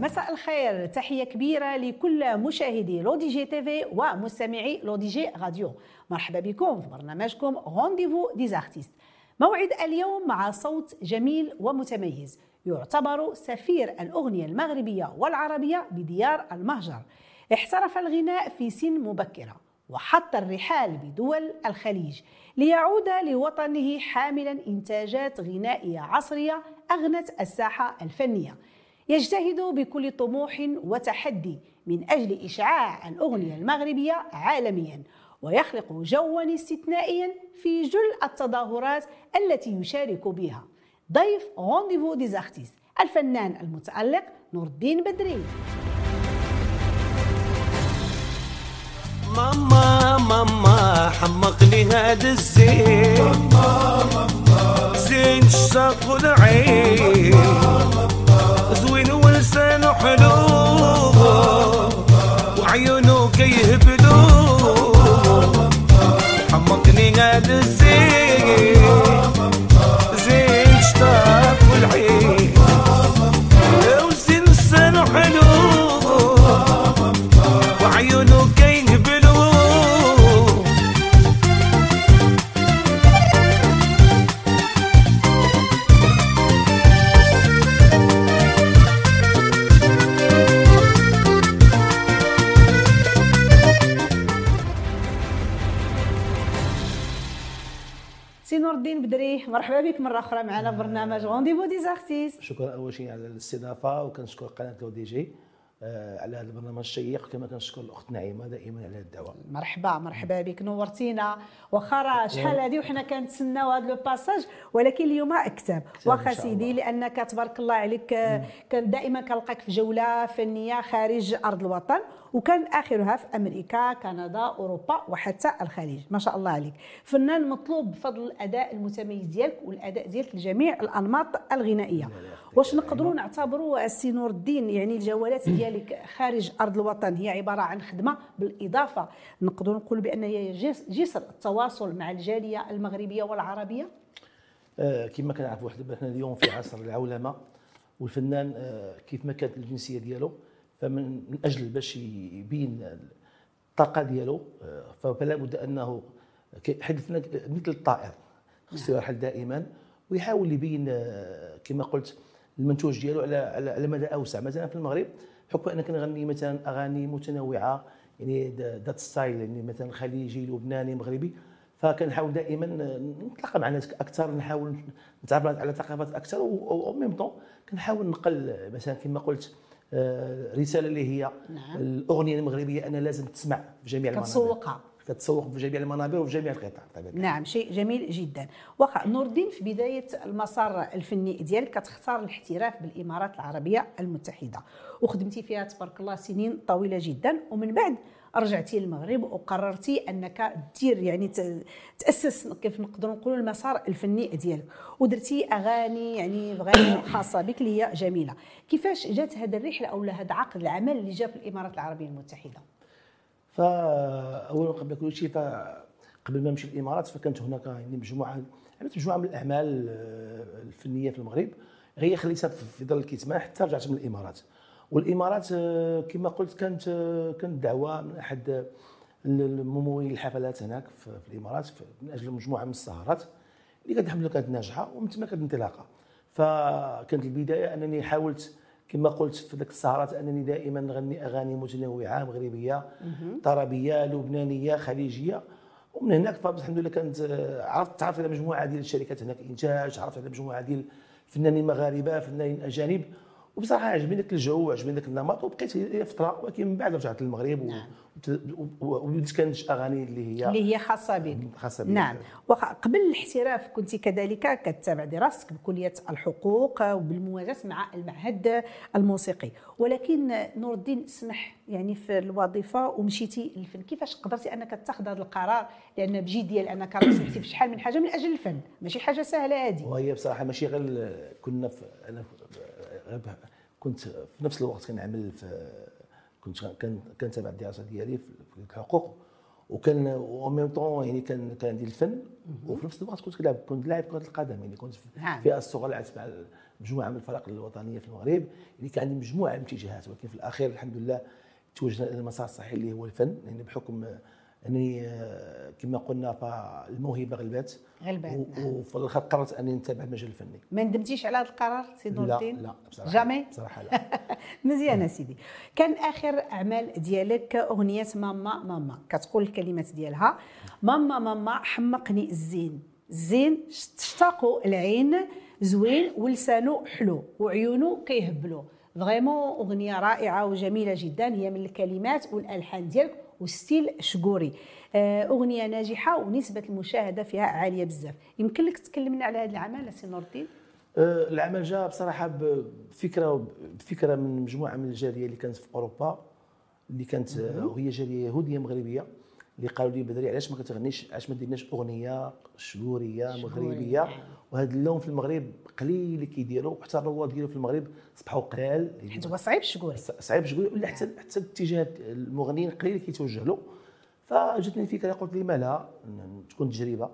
مساء الخير. تحية كبيرة لكل مشاهدي L'ODJ TV ومستمعي L'ODJ Radio. مرحبا بكم في برنامجكم Rendez-vous des artistes موعد اليوم مع صوت جميل ومتميز. يعتبر سفير الأغنية المغربية والعربية بديار المهجر. احترف الغناء في سن مبكرة. وحط الرحال بدول الخليج ليعود لوطنه حاملا إنتاجات غنائية عصرية أغنت الساحة الفنية. يجتهد بكل طموح وتحدي من أجل إشعاع الأغنية المغربية عالميا ويخلق جوا استثنائيا في جل التظاهرات التي يشارك بها. ضيف Rendez-vous des artistes الفنان المتألق نور الدين بدري. ماما حمقني هذا الزين. زين الشاق والعين. زوين ولسانه حلو وعيونه كيهبلو حمقني هذا الزين. مرحبا بك مرة أخرى معنا في برنامج Rendez-vous des artistes شكرا أول شيء على الاستضافة وكنشكر قناة L'ODJ آه، على هذا البرنامج الشيق كما كنشكر الأخت نعيمة دائما على الدعوة. مرحبا مرحبا بك نورتينا. واخا راه شحال هذه؟ وحنا كنتسناو هذا le passage ولكن اليوم أكتب. واخا سيدي. لأنك تبارك الله عليك كان دائما كنلقاك في جولة فنية خارج أرض الوطن. وكان اخرها في أمريكا كندا أوروبا وحتى الخليج. ما شاء الله عليك. فنان مطلوب بفضل الأداء المتميز ديالك والأداء ديالك لجميع الأنماط الغنائية. واش نقدروا نعتبروا السي نور الدين يعني الجولات ديالك خارج أرض الوطن هي عبارة عن خدمة بالإضافة؟ نقدروا نقولوا بأن هي جس- جسر التواصل مع الجالية المغربية والعربية؟ آه، كما كنعرفوا حنا حنا اليوم في عصر العولمة والفنان آه، كيف ما كانت الجنسية ديالو. فمن من أجل باش يبين الطاقة ديالو آه، فلا بد أنه الفنان مثل الطائر خصو يرحل دائما ويحاول يبين آه، كما قلت المنتوج ديالو على على مدى أوسع. مثلا في المغرب بحكم ان كنغني مثلا أغاني متنوعة يعني ذات ستايل يعني مثلا خليجي لبناني مغربي. فكنحاول دائما نتلاقى مع ناس أكثر نحاول نتعرف على ثقافات أكثر و ميم طون كنحاول نقل مثلا كما قلت آه، رسالة اللي هي نعم. الأغنية المغربية أنا لازم تسمع في جميع المنابر كتسوقها. كتسوق في جميع المنابر وفي جميع القطاع طبعا نعم شيء جميل جدا واخا نور الدين في بداية المسار الفني ديالك كتختار الاحتراف بالإمارات العربية المتحدة وخدمتي فيها تبارك الله سنين طويلة جدا ومن بعد رجعتي للمغرب وقررتي أنك دير يعني تأسس كيف نقدروا نقولوا المسار الفني ديالك. ودرتي أغاني يعني اغاني خاصة بك اللي هي جميلة. كيفاش جات هذه الرحلة أو هذا عقد العمل اللي جا في الإمارات العربية المتحدة؟ فاولا قبل كل شيء فقبل ما نمشي الإمارات فكانت هناك يعني مجموعة عملت مجموعة من الأعمال آه، الفنية في المغرب. هي خليتها في ظل الكتمان حتى رجعت من الإمارات. والإمارات آه، كما قلت كانت آه، كانت دعوة من أحد الممولين الحفلات هناك في الإمارات من أجل مجموعة من السهرات اللي كانت الحمد لله كانت ناجحة ومن ثم كانت انطلاقة. فكانت البداية أنني حاولت كما قلت في ذاك السهرات أنني دائما نغني أغاني متنوعة مغربية طربية لبنانية خليجية. ومن هناك فالحمد لله كانت آه، عرفت تعرفت على مجموعة ديال الشركات هناك إنتاج عرفت على مجموعة ديال الفنانين مغاربة فنانين أجانب. وبصراحة عجبني ذاك الجو وعجبني ذاك النمط وبقيت فترة ولكن من بعد رجعت للمغرب نعم. وبديت كننتج أغاني اللي هي اللي هي خاصة بك. خاصة بي. نعم. وخ- قبل الاحتراف كنت كذلك كتتابع دراستك بكلية الحقوق وبالموازاه مع المعهد الموسيقي. ولكن نور الدين سمح يعني في الوظيفة ومشيتي للفن. كيفاش قدرتي أنك تاخذ هذا القرار؟ لأن بجد ديال أنك رسمتي في شحال من حاجة؟ من أجل الفن. ماشي حاجة سهلة هذه. وهي بصراحة ماشي غير كنا في أنا في- كنت في نفس الوقت كنعمل في كنت كنتابع الدراسة ديالي في الحقوق. وكان en même temps يعني كان كان عندي الفن. وفي نفس الوقت كنت كنلعب كنت لاعب كرة القدم. يعني كنت في نعم. الفئه الصغرى لعبت مع مجموعة من الفرق الوطنية في المغرب. يعني كان عندي مجموعة من الاتجاهات. ولكن في الأخير الحمد لله توجهنا إلى المسار الصحيح اللي هو الفن. يعني بحكم أنني آه، كما قلنا فالموهبة غلبت. غلبت، و- نعم. وفي الآخر قررت انني نتابع المجال الفني. ما ندمتيش على هذا القرار سي نور لا الدين لا بصراحة جامي؟ بصراحة لا. مزيان سيدي. كان آخر أعمال ديالك أغنية ماما ماما كتقول الكلمات ديالها. ماما ماما حمقني الزين. الزين تشتاقوا العين زوين ولسانه حلو وعيونه كيهبلوا vraiment أغنية رائعة وجميلة جدا. هي من الكلمات والألحان ديالك و style شكوري. أغنية ناجحة ونسبة المشاهدة فيها عالية بزاف. يمكن لك تكلمنا على هذا العمل سي نور الدين آه، العمل جاء بصراحة بفكرة بفكرة من مجموعة من الجالية اللي كانت في أوروبا اللي كانت آه، وهي جالية يهودية مغربية اللي قالوا لي بدري علاش ما كتغنيش علاش ما ديرناش أغنية شجوريه مغربية. وهذا اللون في المغرب قليل اللي كيديروا وحتى الرواد ديالو في المغرب صبحوا قلال حيت هو صعيب شكوري صعيب شوية ولا حتى حتى الاتجاه المغنيين قليل اللي كيتوجه له. فجاتني الفكرة قلت لي ما لا تكون تجربة.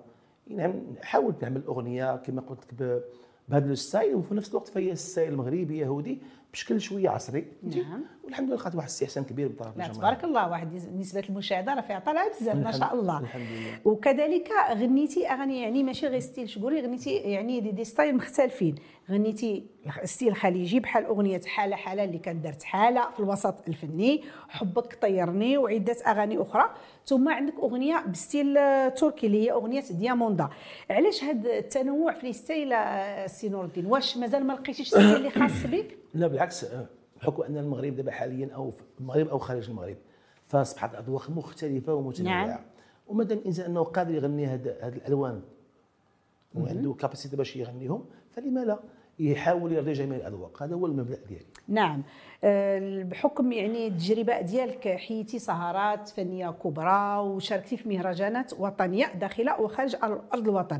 نعم حاولت نعمل أغنية كما قلت لك بهذا ال style وفي نفس الوقت فهي style مغربي يهودي. بشكل شوية عصري. نعم. والحمد لله لقيت واحد الاستحسان كبير من طرف الجماهير تبارك الله واحد نس- نسبة المشاهدة راه فيها طالعة بزاف ما شاء الله. الحمد لله. وكذلك غنيتي أغاني يعني ماشي غير style شكوري غنيتي يعني des, des styles مختلفين. غنيتي style خليجي بحال أغنية حالة حالة اللي كانت دارت حالة في الوسط الفني. حبك طيرني وعدة أغاني أخرى. ثم عندك أغنية ب style تركي اللي هي أغنية دياموندا. علاش هذا التنوع في ال style آه، سي نور الدين واش مازال ما لقيتيش style اللي خاص بك؟ لا بالعكس آه، بحكم أن المغرب دابا حاليا أو في المغرب أو خارج المغرب فأصبحت الاذواق مختلفة ومتنوعة. نعم. ومادام الإنسان أنه قادر يغني هاد هاد الألوان وعنده capacité باش يغنيهم فلما لا يحاول يرضي جميع الاذواق هذا هو المبدأ ديالي. نعم. آه، بحكم يعني التجربة ديالك حيتي سهرات فنية كبرى وشاركتي في مهرجانات وطنية داخل وخارج ارض الوطن.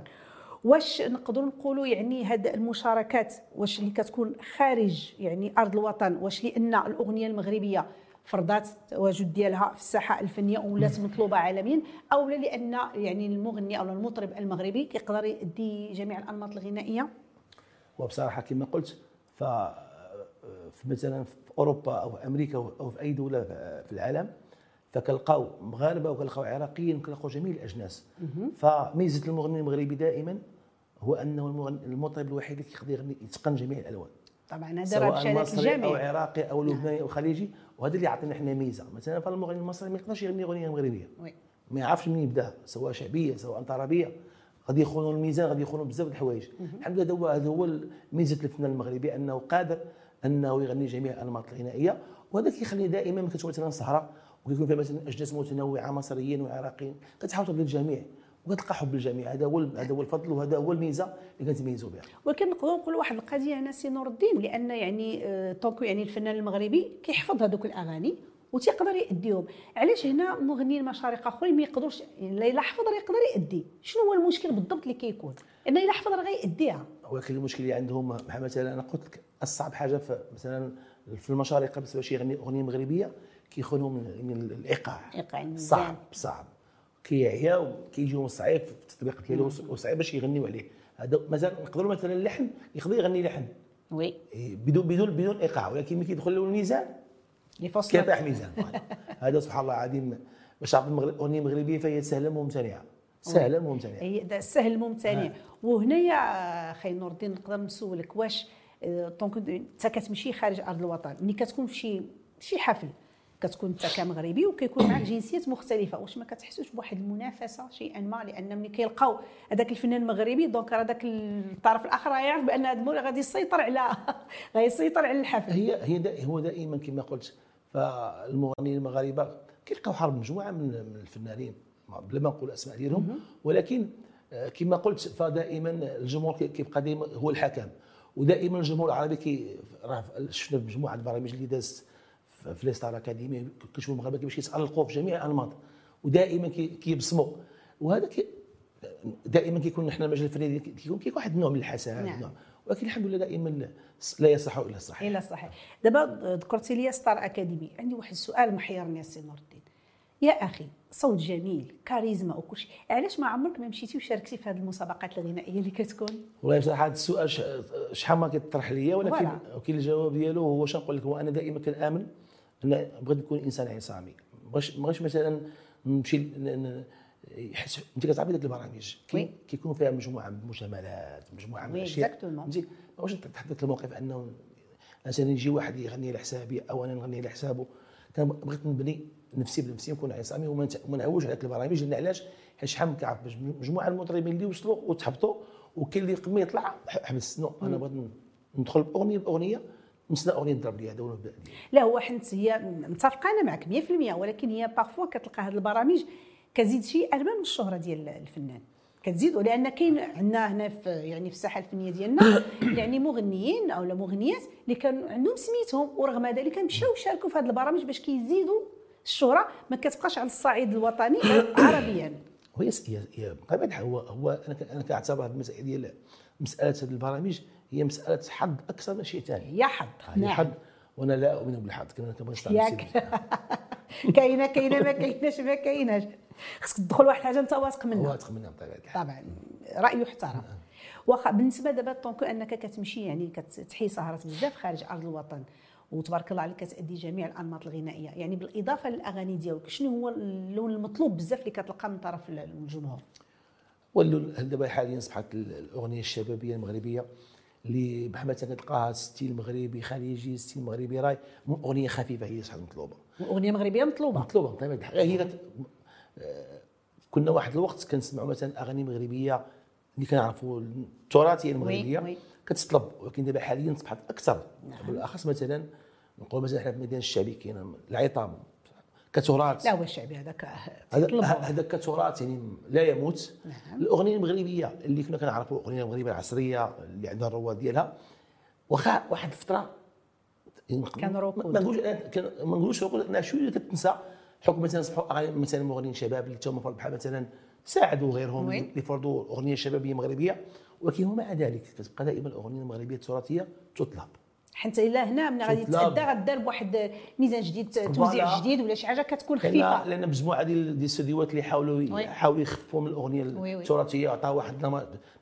واش نقدروا نقولوا يعني هاد المشاركات واش اللي كتكون خارج يعني أرض الوطن واش لأن الأغنية المغربية فرضات التواجد ديالها في الساحة الفنية ولات مطلوبه عالميا أو لا لأن يعني المغني أو المطرب المغربي كيقدر يدي جميع الأنماط الغنائية؟ وبصراحة كما قلت ف في مثلا في أوروبا أو في أمريكا أو في أي دولة في العالم فكنلقاو مغاربة وكنلقاو عراقيين وكنلقاو جميع الأجناس. فميزة المغني المغربي دائما هو أنه المطرب الوحيد اللي كيقدر يغني يتقن جميع الألوان. طبعا هذا راه سواء بشهاده مصري أو الجميع. عراقي أو لبناني أو خليجي وهذا اللي يعطينا إحنا ميزة. مثلا فالمغني المصري ما يقدرش يغني أغنية مغربية. وي. ما يعرفش منين يبدأ سواء شعبية سواء طربيه غادي يخونوا الميزان غادي يخونوا بزاف د الحوايج. الحمد لله هذا هو هذا هو ميزة الفنان المغربي أنه قادر أنه يغني جميع الانماط الغنائية. وهذا كيخلي دائما كتكون مثلا سهره وكيكون فيها مثلا اجناس متنوعة مصريين وعراقيين. كتحاول ترضي الجميع وكتلقى حب الجميع. هذا هو هذا هو الفضل وهذا هو الميزة اللي كنتميزوا بها. ولكن نقدروا نقولوا واحد القضية هنا سي نور الدين لأن يعني آه، طونكو يعني الفنان المغربي كيحفظ هذوك الأغاني وتيقدر يأديهم. علاش هنا مغنيين مشارق اخرين ما يقدروش يعني الا حفظ راه يقدر يأدي؟ شنو هو المشكل بالضبط اللي كيكون؟ لأن الا حفظ راه غيأديها. ولكن المشكل اللي عندهم مثلا أنا قلت لك أصعب حاجة في مثلا في المشارقة باش يغني أغنية مغربية كيخونوا من, الإيقاع. صعب صعب. كيعيا وكيجيهم صعيب في التطبيق ديالو وصعيب باش يغنيو عليه. هذا مثلا نقدروا مثلا اللحن يقدر يغني لحن. وي. إيه، بدون بدون بدون إيقاع ولكن ملي كيدخل له الميزان اللي فصل كيطيح ميزان. هذا سبحان الله العظيم باش تعرف المغرب أغنية مغربية فهي سهلة ممتنعه سهلة ممتنعه هي ده السهل الممتنع وهنايا خي نور الدين نقدر نسولك واش آه، donc انت كتمشي خارج أرض الوطن. ملي كتكون في شي شي حفل كتكون انت كمغربي وكيكون معك جنسيات مختلفة. واش ما كتحسوش بواحد المنافسة شيئا ما لأن ملي كيلقاو هذاك الفنان المغربي donc راه داك الطرف الآخر يعرف بأن هذا المول غادي يسيطر على غيسيطر على الحفل. هي هي دا هو دائما كما قلت فالمغنيين المغاربة كيلقاو حرب مجموعة من الفنانين بلا ما نقول الاسماء ديالهم. ولكن آه، كما قلت فدائما الجمهور كي- كيبقى دائما هو الحكم. ودائما الجمهور العربي كي راه شفنا في مجموعة البرامج اللي دازت في ستار اكاديمي كنشوفوا المغاربة كيفاش كيتالقوا في جميع الانماط ودائما كي- كيبصموا. وهذا كي دائما كيكون نحن المجال الفني كيكون كيكون واحد النوع من الحسن نعم. ولكن الحمد لله دائما لا يصح الا الصحيح إلى صحيح دابا ذكرتي لي ستار أكاديمي. عندي واحد السؤال محيرني السي نور الدين. يا أخي صوت جميل كاريزما وكل شيء. علاش ما عمرك ما مشيتي وشاركتي في هذه المسابقات الغنائية اللي كتكون؟ والله بصراحه هذا السؤال شحال ما كيطرح ليا ولكن. ولكن الجواب ديالو هو شنو نقول لك هو أنا دائما كنآمن إن بغيت نكون إنسان عصامي. ما بغيتش مثلا نمشي حيت أنت كتعرفي ديك البرامج. كيكونوا فيها مجموعة من المجاملات مجموعة من الأشياء. فهمتي ما بغيتش نتحط الموقف أنه مثلا يجي واحد يغني على حسابي أو أنا نغني على حسابه. كان بغيت نبني نفسي بنفسي نكون عصامي وما نعوج على البرامج. لأن علاش؟ حيت شحال من كنعرف باش مجموعة من المطربين اللي وصلوا وتهبطوا وكاين اللي قبل ما يطلع حبس. نو أنا بغيت ندخل باغنيه بأغنية نسنى اغنيه ضرب لي هذا هو لا هو حنت هي متفقه أنا معك 100% ولكن هي بارفوا كتلقى هذه البرامج كتزيد شيء أربع من الشهرة ديال الفنان. كتزيدوا لأن كاين عندنا هنا في يعني في الساحة الفنية ديالنا يعني مغنيين أو مغنيات اللي كانوا عندهم سميتهم ورغم ذلك مشاو شاركوا في هذه البرامج باش كيزيدوا الشهرة ما كتبقاش على الصعيد الوطني عربيا. هي بطبيعه الحال هو هو أنا أنا كنعتبر هذه المسألة ديال مسألة هذه البرامج هي مسألة حظ أكثر من شيء ثاني. يا حظ. هي حظ وأنا لا أؤمن بالحظ. كما كنبغي نستعمل ياك. كاينة كاينة ما كايناش ما كايناش. خصك تدخل واحد الحاجة أنت واثق منها. واثق منها بطبيعة الحال. طبعا. رأي يحترم واخا بالنسبة دابا طونكو أنك كتمشي يعني كتحيي سهرات بزاف خارج أرض الوطن وتبارك الله عليك كتأدي جميع الأنماط الغنائية. يعني بالإضافة للأغاني ديالك شنو هو اللون المطلوب بزاف اللي كتلقى من طرف الجمهور؟ واللون دابا حاليا أصبحت ال- الأغنية الشبابية المغربية؟ اللي بحال كتلقاها style مغربي خليجي style مغربي راي أغنية خفيفة هي صح مطلوبة. أغنية مغربية مطلوبة؟ مطلوبة بطبيعه الحال هي كت... كنا واحد الوقت كنسمعوا مثلا أغاني مغربية اللي كنعرفوا التراثية المغربية oui. كتطلب ولكن دابا حاليا اصبحت أكثر. بالاخص مثلا نقول مثلا حنا في الميدان الشعبي كاين العظام كتراث لا هو الشعبي هذاك هذا تطلبه. هذا كتراث يعني لا يموت نعم. الأغنية المغربية اللي كنا كنعرفوا الأغنية المغربية العصرية اللي عندها الرواد ديالها واخا واحد الفترة كان ركود. ما نقولش ما نقولش ركود لانها شوية كتنسى حكم مثلا صبحوا اغاني مثلا مغنيين شباب اللي تما بحال مثلا ساعدوا غيرهم. اللي فرضوا أغنية شبابية مغربية ولكن ومع ذلك كتبقى دائما الأغنية المغربية التراثية تطلب حتى إلا هنا من غادي. يتادى غدار بواحد ميزان جديد توزيع. جديد ولا شي حاجة كتكون خفيفة لأن مجموعة ديال ديال الاستديوهات اللي حاولوا. حاولوا يخفوا من الأغنية. التراثية عطاها واحد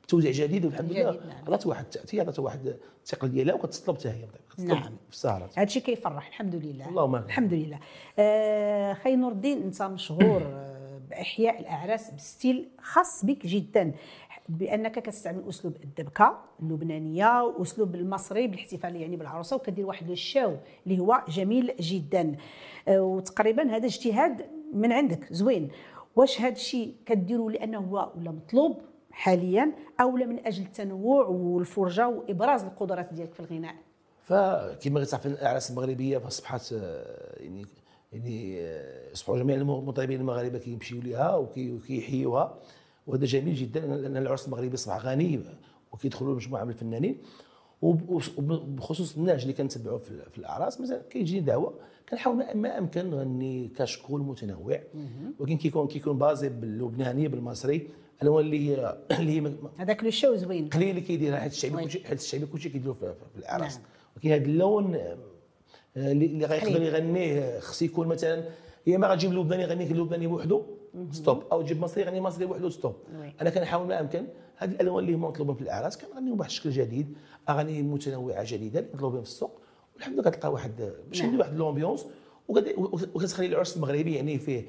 توزيع جديد والحمد لله نعم. عطات واحد التاثير عطات واحد الثقل ديالها وكتطلب حتى هي كتطلب نعم. في السهرات هذا الشيء كيفرح الحمد لله اللهم. الحمد لله آه خي نور الدين أنت مشهور آه، بإحياء الأعراس بستيل خاص بك جدا بأنك كتستعمل أسلوب الدبكة اللبنانية واسلوب المصري بالاحتفال يعني بالعروسة وكدير واحد الشاو اللي هو جميل جدا. آه وتقريبا هذا اجتهاد من عندك. زوين. واش هذا الشيء كديروا لأنه هو ولا مطلوب حاليا أو من أجل التنوع والفرجة وإبراز القدرات ديالك في الغناء؟ فكما كتعرف الأعراس المغربية فاصبحت آه، يعني يعني آه، اصبحوا جميع المطربين المغاربة كيمشيو ليها وكي- وكيحيوها. وهذا جميل جدا لأن العرس المغربي اصبح غني وكيدخلوا مجموعه من الفنانين. وب- وبخصوص الناس اللي كنتبعوا في الأعراس مثلا كيجيني دعوة كنحاول ما- ما أمكن نغني كشكول متنوع. ولكن كيكون كيكون بازي باللبناني بالمصري الألوان اللي هي اللي هي هذاك لو شو زوين. قليل اللي كيديرها حيت الشعبي حيت الشعبي كلشي كيديروا في, الأعراس. نعم. ولكن هذا اللون آه، اللي غيقدر. يغنيه خص يكون مثلا يا اما غتجيب لبناني يغني اللبناني بوحده stop. أو تجيب مصري يغني مصري بوحده stop. أنا كنحاول ما امكن هذه الألوان اللي هما مطلوبين في الأعراس كنغنيهم بواحد الشكل جديد أغاني متنوعة جديدة مطلوبين في السوق. والحمد لله كتلقى واحد باش نعم. يدير واحد l'ambiance وكت- وكتخلي العرس المغربي يعني فيه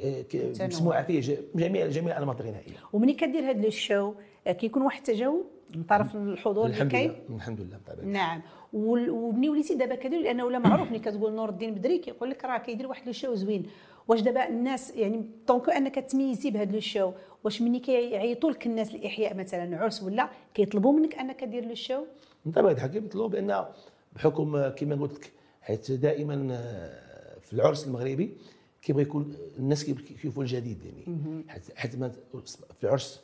آه،. مسموعه فيه جميع جميع الانماط الغنائيه ومني كدير هذا ال show آه، كيكون واحد التجاوب؟ من طرف الحضور الحمد لله. الحمد لله. نعم. ومني وليتي دابا كدير لأنه ولا معروف ملي كتقول نور الدين بدري كيقول لك راه كيدير واحد لو شو زوين. واش دابا الناس يعني طونكو أنك تميزي بهذا لو شو واش ملي كيعيطوا لك الناس لاحياء مثلا عرس ولا كيطلبوا منك أنك دير لو شو من طبيعة الحال كيطلبوا بان بحكم كما قلت لك حيت دائما آه، في العرس المغربي كيبغى يكون الناس كيبغوا يشوفوا الجديد يعني. حيت حيت في العرس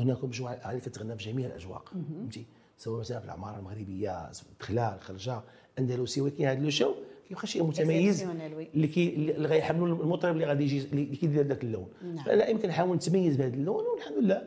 كنا مجموعة اغاني كتغنى في جميع الاجواء فهمتي؟ سواء مثلا في العماره المغربية دخلال خرجه أندلسي ولكن هذا le show كيبقى شيء متميز. اللي كي اللي غيحملوا المطرب اللي غادي يجي اللي كيدير ذاك اللون. نعم. فلا يمكن نحاول نتميز بهذا اللون والحمد لله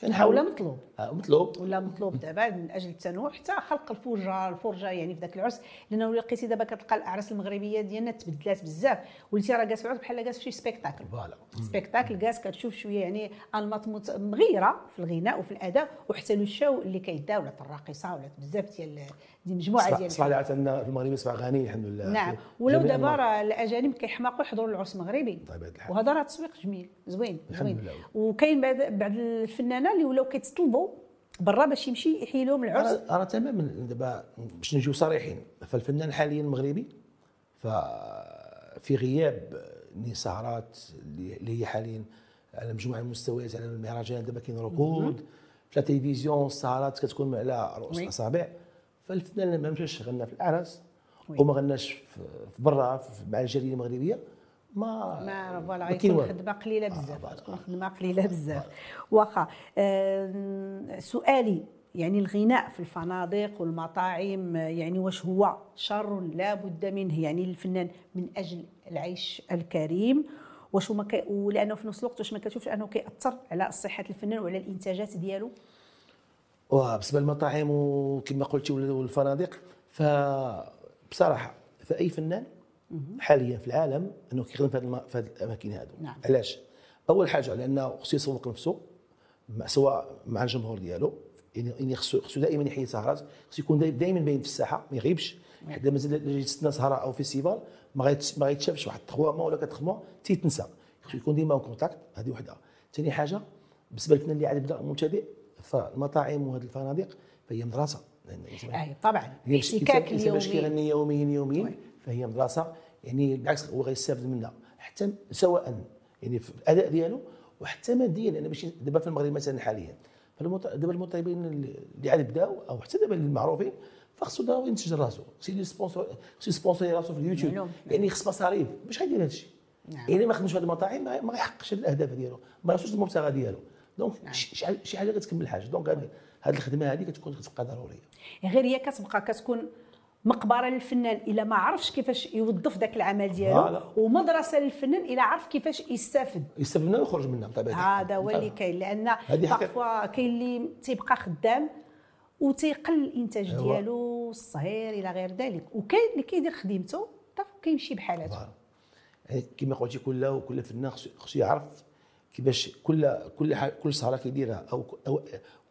كنحاول. ولا مطلوب. مطلوب. ولا مطلوب. دابا من أجل التنوع حتى خلق الفرجة الفرجة يعني في ذاك العرس. لأنه ولا لقيتي دابا كتلقى الأعراس المغربية ديالنا تبدلات بزاف. وليتي راه جالس في العرس بحال جالس في شي spectacle voilà. سبيكتاكل جالس كتشوف شوية يعني أنماط مغيرة في الغناء وفي الأداء وحتى لو الشو اللي كيدار ولات الراقصه ولات بزاف ديال دي مجموعه ديال صراحة عندنا في المغرب يسمع غني الحمد لله. نعم. ولو دابا. راه الأجانب كيحماقوا يحضروا العرس المغربي. طيب. وهذا راه تسويق جميل. زوين زوين. وكاين بعض الفنانة اللي ولاو كيتطلبوا برا باش يمشي يحيي لهم العرس. أنا تماما دابا باش نجيو صريحين. فالفنان حاليا المغربي ففي غياب ني سهرات اللي هي حاليا على مجموعة من المستويات على المهرجان دابا كاين ركود. في التلفزيون السهرات كتكون على رؤوس. الأصابع. فالفنان ما مشاش غنى في الأعراس. وما غناش في برا مع الجاليه المغربية. ما ما voilà غيكون. خدمة قليلة بزاف voilà. تكون خدمة قليلة بزاف واخا سؤالي يعني الغناء في الفنادق والمطاعم آه، يعني واش هو شر لا بد منه يعني للفنان من أجل العيش الكريم واش هما كي ولأنه في نفس الوقت واش ما كتشوفش أنه كيأثر على صحة الفنان وعلى الإنتاجات ديالو وبالنسبه للمطاعم وكما قلتي وال- والفنادق فبصراحة فأي فنان حاليا في العالم أنه كيخدم في هذه في الأماكن هذو. نعم. علاش؟ أول حاجة لأنه خصو يسوق نفسه سواء مع الجمهور ديالو يعني خصو خصو دائما يحيي سهرات خصو يكون دائما باين في الساحة ما يغيبش. حتى مازال اللي تستنى سهرة أو festival ما ما غيتشافش واحد 3 mois ولا 4 mois تيتنسى خصو يكون ديما contact هذه وحدة. ثاني حاجة بالنسبة للفنان اللي عاد يبدا مبتدئ فالمطاعم وهذه الفنادق فهي مدرسة. أي طبعا. الاحتكاك الإنسان باش اليومي. كيغني يوميا يوميا. فهي مدرسة يعني بالعكس هو غيستافد منها حتى سواء يعني في الأداء ديالو وحتى ماديا لأن ماشي دابا في المغرب مثلا حاليا. دابا المطربين اللي عاد بداو أو حتى دابا المعروفين فخصو دابا ينتج راسو. خصو sponsor خصو ي sponsori راسو في اليوتيوب. يعني خص مصاريف. باش غيدير هذا الشيء نعم. يعني ما خدمش في هذه المطاعم ما غيحققش هاد الأهداف ديالو. ما يوصلش المبتغى ديالو. donc نعم. شي حاجة كتكمل حاجة donc هذه الخدمة هذه كتكون كتبقى ضرورية. غير هي كتبقى كتكون مقبرة للفنان إلا ما عرفش كيفاش يوظف ذاك العمل ديالو. ومدرسة للفنان إلا عرف كيفاش يستافد يستافد منها ويخرج منها بطبيعة الحال. هذا هو اللي كاين لأن. بارفوا كاين اللي تيبقى خدام وتيقل الإنتاج أيوة. ديالو الصهير إلى غير ذلك وكاين اللي كيدير خدمته طاف كيمشي بحالاته. يعني كما قلتي كل كل فنان خصو يعرف كيفاش كل كل كل سهره كيديرها أو أو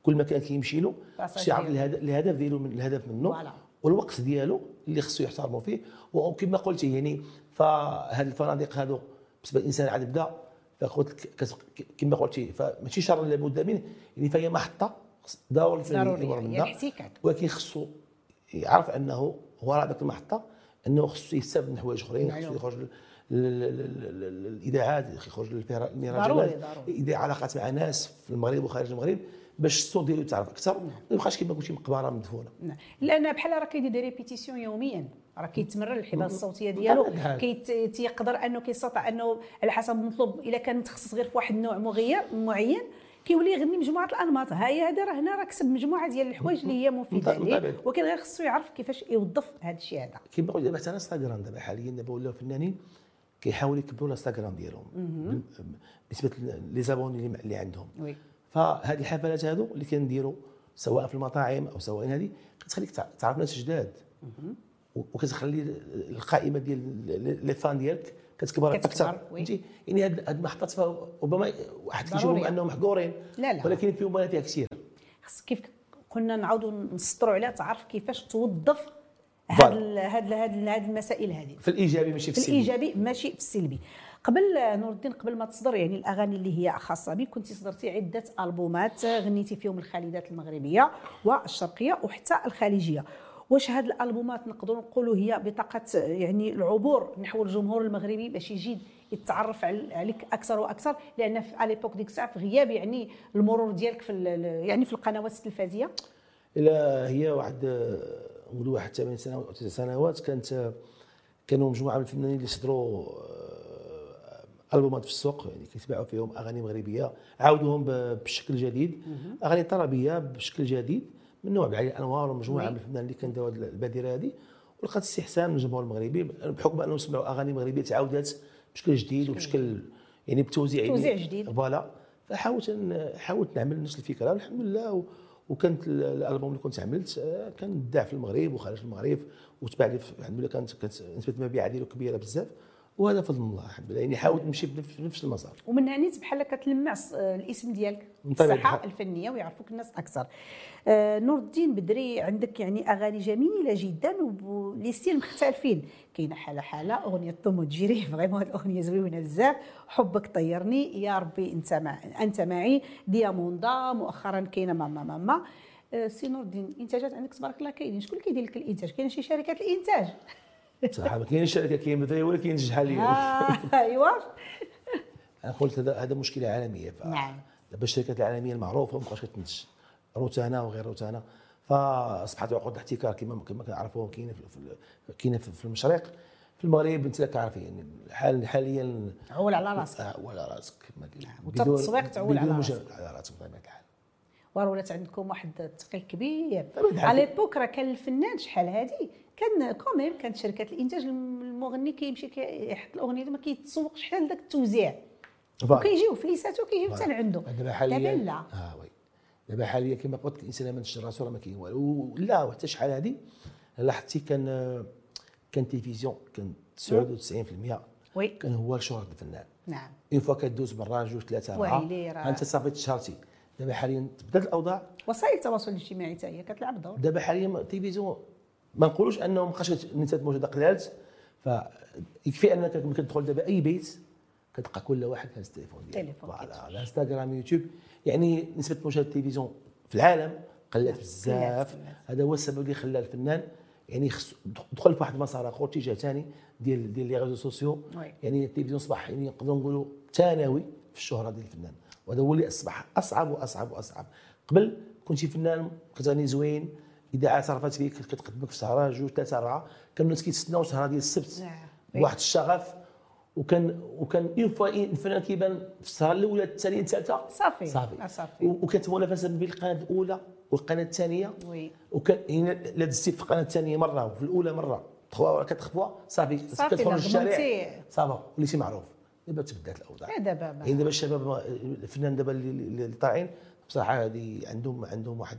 كل مكان كيمشي له خصو يعرف. الهدف ديالو من الهدف منه. والوقت ديالو اللي خصو يحترمه فيه وكما قلتي يعني فهاد الفنادق هادو بالنسبة للإنسان عاد بدا فقلت كما قلتي فماشي شر لابد منه يعني فهي محطة ضروري الفنان ضروري،. الاحتكاك. ولكن خصو يعرف أنه وراء ذاك المحطة أنه خصو يستافد من حوايج أخرين معلوم. خصو يخرج لل- لل- لل- لل- للاذاعات يخرج للمهرجانات ضروري. يدير علاقات مع ناس في المغرب وخارج المغرب باش الصوت ديالو يتعرف أكثر ما يبقاش كما قلتي مقبرة مدفونه نعم. لأن بحال راه كيدير des répétitions يوميا راه كيتمرن الحبال الصوتية ديالو تيقدر أنه كيستطيع أنه على حسب المطلوب إلا كان متخصص غير في واحد النوع مغير معين كيولي يغني مجموعة الأنماط. ها هي هذا راه هنا راه كسب مجموعة ديال الحوايج اللي هي مفيدة. ليه ولكن غير خصو يعرف كيفاش يوظف هذا الشيء هذا. كما قلت دابا حتى انستغرام دابا حاليا دابا ولاو فنانين كيحاولوا يكبروا الإنستغرام ديالهم. بالنسبة les abonnés اللي- اللي عندهم. فهذه الحفلات هذو اللي كنديروا سواء في المطاعم أو سواء هذه كتخليك تع- تعرف ناس جداد وكتخلي القائمة ديال لي فان ديالك كتكبر أكثر. فهمتي يعني هاد المحطات ربما واحد كيشوفهم. انهم محقورين لا، لا. ولكن فيهم منافع كثير خص كيف قلنا نعاودوا نسطروا عليها تعرف كيفاش توظف. هاد هاد هاد ال- هاد المسائل هذه في الإيجابي ماشي في في السلبي الإيجابي ماشي في السلبي قبل آه، نور الدين قبل ما تصدر يعني الأغاني اللي هي خاصة بك كنت صدرتي عدة ألبومات آه، غنيتي فيهم الخالدات المغربية والشرقية وحتى الخليجية. واش هاد الألبومات نقدروا نقولوا هي بطاقة آه، يعني العبور نحو الجمهور المغربي باش يجي يتعرف عل- عليك أكثر وأكثر؟ لأن في اليبوك ديك الساعة في غياب يعني المرور ديالك في يعني في القنوات التلفزيونيه إلا هي واحد آه، نقولوا واحد 8 سنوات 9 سنوات كانت آه، كانوا مجموعة من الفنانين اللي صدروا آه، ألبومات في السوق يعني كيتباعوا فيهم أغاني مغربية. عاودوهم بشكل جديد. أغاني طربية بشكل جديد من نوع بعين الأنوار ومجموعة. من الفنانين اللي كانوا هذه البادرة هذه. ولقات استحسان من الجمهور المغربي بحكم أنهم سمعوا أغاني مغربية تعاودات بشكل جديد وبشكل يعني بتوزيع توزيع جديد. فوالا. حاولت ن- حاولت نعمل نفس الفكرة. والحمد لله و- وكانت ال- الألبوم اللي كنت عملت آه، كان داع في المغرب وخرج في المغرب وتباع لي الحمد لله كانت كانت نسبة المبيعات ديالو كبيرة بزاف. وهذا فضل الله الحمد لله يعني حاولت نمشي في نفس- المسار. ومن هنا بحال كتلمع الاسم ديالك الساحه الحال. الفنية ويعرفوك الناس أكثر. آه، نور الدين بدري عندك يعني أغاني جميلة جدا و les styles مختلفين. كاينة حالة حالة أغنية طم وتجري vraiment الأغنية زوينة بزاف. حبك طيرني يا ربي أنت مع أنت معي. دياموندا مؤخرا كاينة ماما ماما. آه، سي نور الدين الانتاجات عندك تبارك الله كاينين. شكون اللي كيدير لك الإنتاج؟ كاين شي شركات الإنتاج؟ صراحة ما كاينش شركة كاين مثلا ولا كاين شحال لي آه، ايوا أنا قلت هذا هذا مشكلة عالمية. ف... نعم. دابا الشركات العالمية المعروفة ما بقاش كتنتج. روتانا وغير روتانا. فأصبحت عقود الاحتكار كما كما كنعرفوهم كاينة في كاينة في في المشرق. في المغرب أنت كعارف يعني حال حاليا عول على راسك. آه، ولا راسك. ما كاين. وتا بدون- التسويق تعول على راسك. على راسك بطبيعة الحال. ولات عندكم واحد الثقل كبير. الحال. à l'époque راه كان الفنان شحال هادي؟ كان quand même كانت شركات الإنتاج المغني كيمشي كيحط الأغنية ما كيتسوقش حتى لذاك التوزيع. وكيجيو فليساتو كيجيو حتى لعنده دابا حاليا دابا لا. آه oui. دابا حاليا كما قلت الإنسان ما نشر راسو راه ما كاين والو. لا وحتى شحال هذه لاحظتي كان كان تلفزيون كان 99% oui. كان هو شهرة الفنان. نعم. une fois كدوز مرة جوج ثلاثة أربعة أنت صافي تشهرتي. دابا حاليا بدات الأوضاع؟ وسائل التواصل الاجتماعي حتى هي كتلعب دور. دابا حاليا التلفزيون ما نقولوش انه مابقاش النساء موجوده قلالت فيكفي أنك ملي كتدخل دابا أي بيت كتلقى كل واحد هاز التليفون ديالو. voilà. الانستغرام يوتيوب. يعني نسبة مشاهدة التلفزيون في العالم قلت بزاف. هذا هو السبب اللي خلى الفنان يعني دخل في واحد المسار آخر اتجاه ثاني ديال ديال les réseaux sociaux. يعني التلفزيون أصبح يعني نقدروا نقولوا ثانوي في الشهرة ديال الفنان. وهذا هو اللي أصبح أصعب وأصعب وأصعب. قبل كنتي فنان كتغني زوين اذاعات عرفت فيك كتقدمك في سهره جوج ثلاثة اربعه كانوا الناس كيتسناو السهره ديال السبت. نعم. بواحد الشغف. وكان وكان une fois الفنان كيبان في السهره الأولى الثانية الثالثة؟ صافي. صافي. وكانت منافسه بين القناة الأولى والقناة الثانية. وي. وكان يعني لا دزتي في القناة الثانية مرة وفي الأولى مرة. تخوا ولا كتخفوا صافي. صافي، كتخرج الشارع. صافي وليتي معروف. دابا تبدلت الأوضاع. إيه دابا يعني دابا الشباب الفنان دابا اللي طالعين بصراحه هذه عندهم عندهم واحد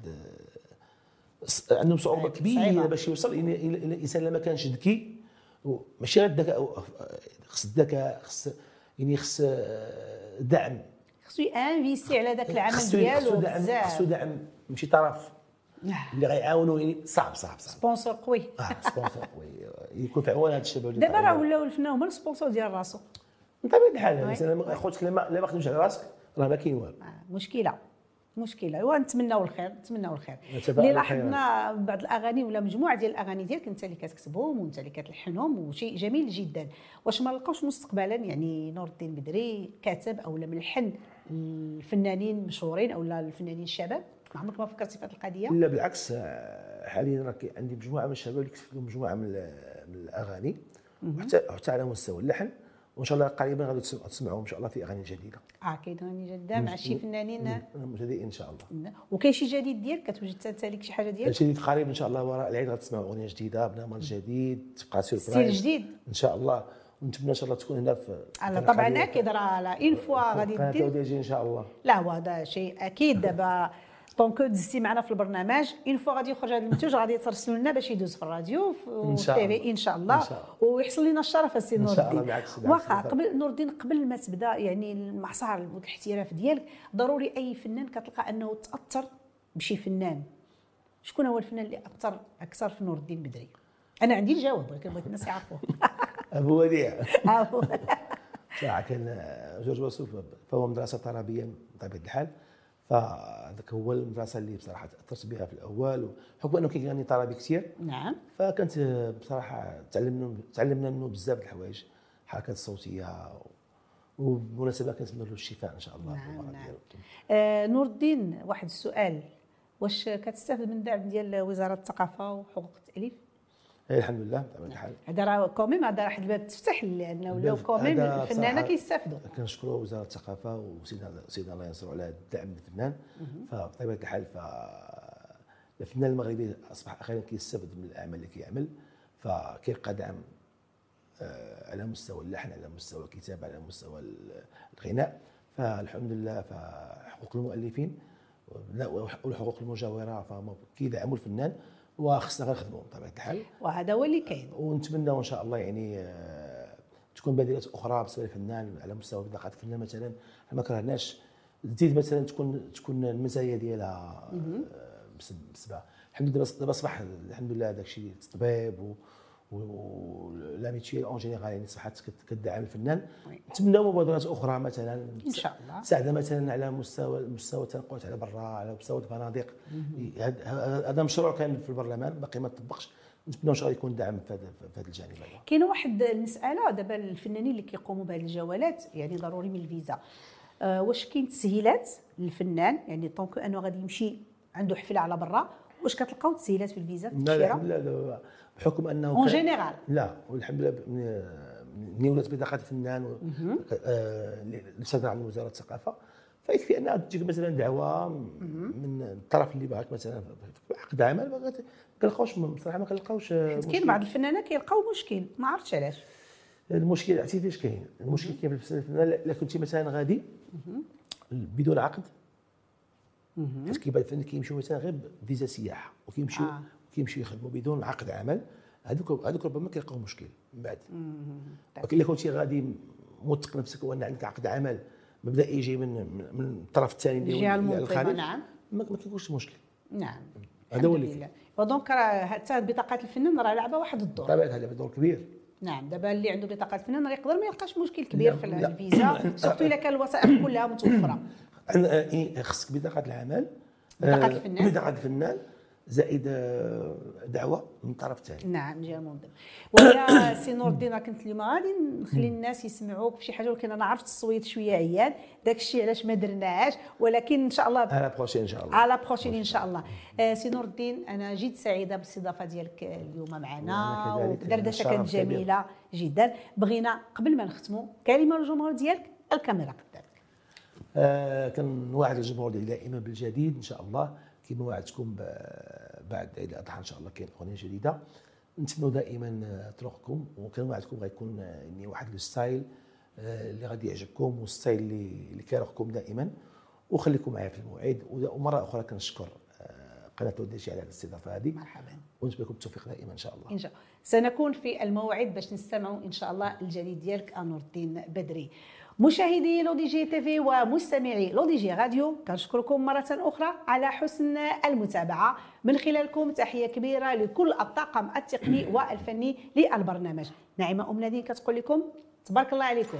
عندهم صعوبة كبيرة. باش يوصل إلى إلى الانسان لما كانش ذكي ماشي غير الذكاء خص الذكاء خص يعني خص آه، دعم. خصو investir على ذاك العمل ديالو خصو دعم بزاف. خصو دعم ماشي طرف. نعم. اللي غيعاونوا يعني صعب صعب صعب. sponsor قوي. آه sponsor قوي. يكون في عوان هذا الشباب دابا راه. ولاو الفنان هما ال sponsor ديال راسو. من طبيعه الحال خوتك لما لما خدمتش على راسك راه ما كاين والو. آه، مشكلة. مشكلة. ونتمناو الخير نتمناو الخير. اللي. لاحظنا بعض الأغاني ولا مجموعة ديال الأغاني ديالك انت اللي كتكتبهم وانت اللي كتلحنهم وشيء جميل جدا. واش ما لقاوش مستقبلا؟ يعني نور الدين بدري كاتب أو ملحن الفنانين مشهورين أو لا الفنانين الشباب؟ ما عمرك ما فكرتي في هذه القضية؟ لا بالعكس حاليا راه عندي مجموعة من الشباب اللي كتبت لهم مجموعة من من الأغاني. وحتى حتى على مستوى اللحن. وان شاء الله قريبا غادي تسمع- تسمعوا إن شاء الله في أغاني جديدة. آه كاين اغاني جديده مع شي فنانين؟ مبتدئين إن شاء الله. وكاين شي جديد ديالك؟ كتوجد انت لك شي حاجة ديالك؟ جديد قريب إن شاء الله وراء العيد غتسمعوا أغنية جديدة برنامج جديد تبقى سيربرايز جديد؟ إن شاء الله. ونتمنى إن شاء الله تكون هنا في على طبعا أكيد راه une fois غادي دير إن شاء الله. لا هو هذا شيء أكيد. دابا donc دزتي معنا في البرنامج une fois غادي يخرج هذا المنتوج غادي ترسلوا لنا باش يدوز في الراديو في ال TV الله. إن شاء الله. إن شاء الله. ويحصل لنا الشرف السي نور الدين. واخا قبل نور الدين قبل ما تبدا يعني المسار والاحتراف ديالك ضروري أي فنان كتلقى أنه تأثر بشي فنان. شكون هو الفنان اللي اثر أكثر في نور الدين بدري؟ أنا عندي الجواب ولكن بغيت الناس يعرفوه. أبو وديع. كان جورج وسوف فهو مدرسة طربية بطبيعة الحال. فذاك هو المدرسة اللي بصراحة تأثرت بها في الأول وحكم أنه كيغني طربي كثير. نعم. فكانت بصراحة تعلمنا تعلمنا منه بزاف الحوايج الحركات الصوتية وبمناسبة كنتمنى له الشفاء إن شاء الله نعم، نعم. آه نور الدين واحد السؤال. واش كتستافد من الدعم ديال وزارة الثقافة وحقوق التأليف؟ إيه، الحمد لله بطبيعة الحال هذا راه quand même هذا واحد الباب تفتح لأنه ولاو quand même الفنانة كيستافدوا. كنشكروا وزارة الثقافة وسيدنا سيدنا الله ينصرو على الدعم للفنان فبطبيعة الحال ف الفنان المغربي أصبح أخيرا كيستافد من الأعمال اللي كيعمل. فكيلقى دعم آه، على مستوى اللحن على مستوى الكتابة على مستوى ال- الغناء. فالحمد لله فحقوق المؤلفين والحقوق المجاورة فهم كيدعموا الفنان. وخصنا غنخدموا بطبيعة الحال. وهذا هو اللي كاين. ونتمنى إن شاء الله يعني آه، تكون بديلات أخرى بالنسبة للفنان على مستوى بطاقه الفنان مثلا ما كرهناش. تزيد مثلا تكون تكون المزايا ديالها آه، بالنسبة الحمد لله دابا اصبح الحمد لله داك الشيء الطبيب و و la mutuelle en général يعني اصبحت كت- كتدعم الفنان. نتمنى مبادرات أخرى مثلا. إن شاء الله. تساعد مثلا على مستوى مستوى التنقلات على برا على مستوى الفنادق. هذا مشروع كان في البرلمان باقي ما تطبقش. نتمنى إن شاء الله يكون دعم في هذا في هذا الجانب هذا كاينة واحد المسألة دابا الفنانين اللي كيقوموا بهذه الجولات يعني ضروري من الفيزا. آه واش كاين تسهيلات للفنان؟ يعني طونك أنه غادي يمشي عنده حفلة على برا واش كتلقاو تسهيلات في الفيزا في لا لا الحمد لله لا، بحكم أنه en général. لا والحمد لله من- من ولات بطاقة الفنان آه، صدر عن وزارة الثقافة. فيكفي انها تجيك مثلا دعوة من الطرف اللي باغاك مثلا. عقد عمل ما كنلقاوش بصراحة ما كنلقاوش آه، كاين. بعض الفنانين كيلقاو مشكل ما عرفتش علاش. المشكل عرفتي فاش كاين؟ المشكل كاين في الفنان لا كنتي مثلا غادي بدون عقد؟ حيت كيبان الفنان كيمشيو مثلا غير فيزا سياحة وكيمشيو آه. كيمشيو يخدموا بدون عقد عمل. هذوك هذوك ربما كيلقاو مشكل من بعد. ولكن إلا كنتي غادي موثق نفسك وأن عندك عقد عمل مبدئي جاي من من- من الطرف الثاني اللي هو الخارج نعم. ما كيكونش مشكل. نعم. هذا هو اللي لله. و donc راه حتى بطاقه الفنان راه لعبة واحد الدور. طبعا هذا دور كبير. نعم. دابا اللي عنده بطاقة الفنان راه يقدر ما يلقاش مشكل كبير لا، في. الفيزا surtout إلا كان الوثائق كلها متوفرة. خصك بطاقه العمل. بطاقة آه، الفنان. بطاقه الفنان. زائد آه، دعوة من الطرف الثاني نعم جهه منظمه ويا سي نور الدين راه كنت اليوم غادي نخلي الناس يسمعوك في شي حاجة ولكن أنا عرفت الصويت شوية عيان. داك الشيء علاش ما درناهاش ولكن إن شاء الله à la prochaine إن شاء الله. à la prochaine إن شاء الله. آه، سي نور الدين أنا جد سعيدة بالاستضافة ديالك اليوم معنا. شرف كانت. جميلة جدا. بغينا قبل ما نختموا كلمة للجمهور ديالك الكاميرا قدامك آه كنواعد الجمهور دائما بالجديد إن شاء الله. كما وعدتكم بعد عيد الأضحى إن شاء الله كاين أغنية جديدة. نتمنوا دائما آه، طرقكم وكنوعدكم غيكون آه، يعني واحد ال style اللي غادي يعجبكم وال style اللي اللي كيريحكم دائما. وخليكم معايا في الموعد. ومرة أخرى كنشكر قناة L'ODJ على الاستضافة هذه. مرحبا. ونتمنى لكم التوفيق دائما إن شاء الله. إن شاء الله. سنكون في الموعد باش نستمعوا إن شاء الله الجديد ديالك آ نور الدين بدري. مشاهدي L'ODJ TV ومستمعي L'ODJ Radio كنشكركم مرة أخرى على حسن المتابعة. من خلالكم تحية كبيرة لكل الطاقم التقني والفني للبرنامج. نعيمه أم نادين كتقول لكم تبارك الله عليكم.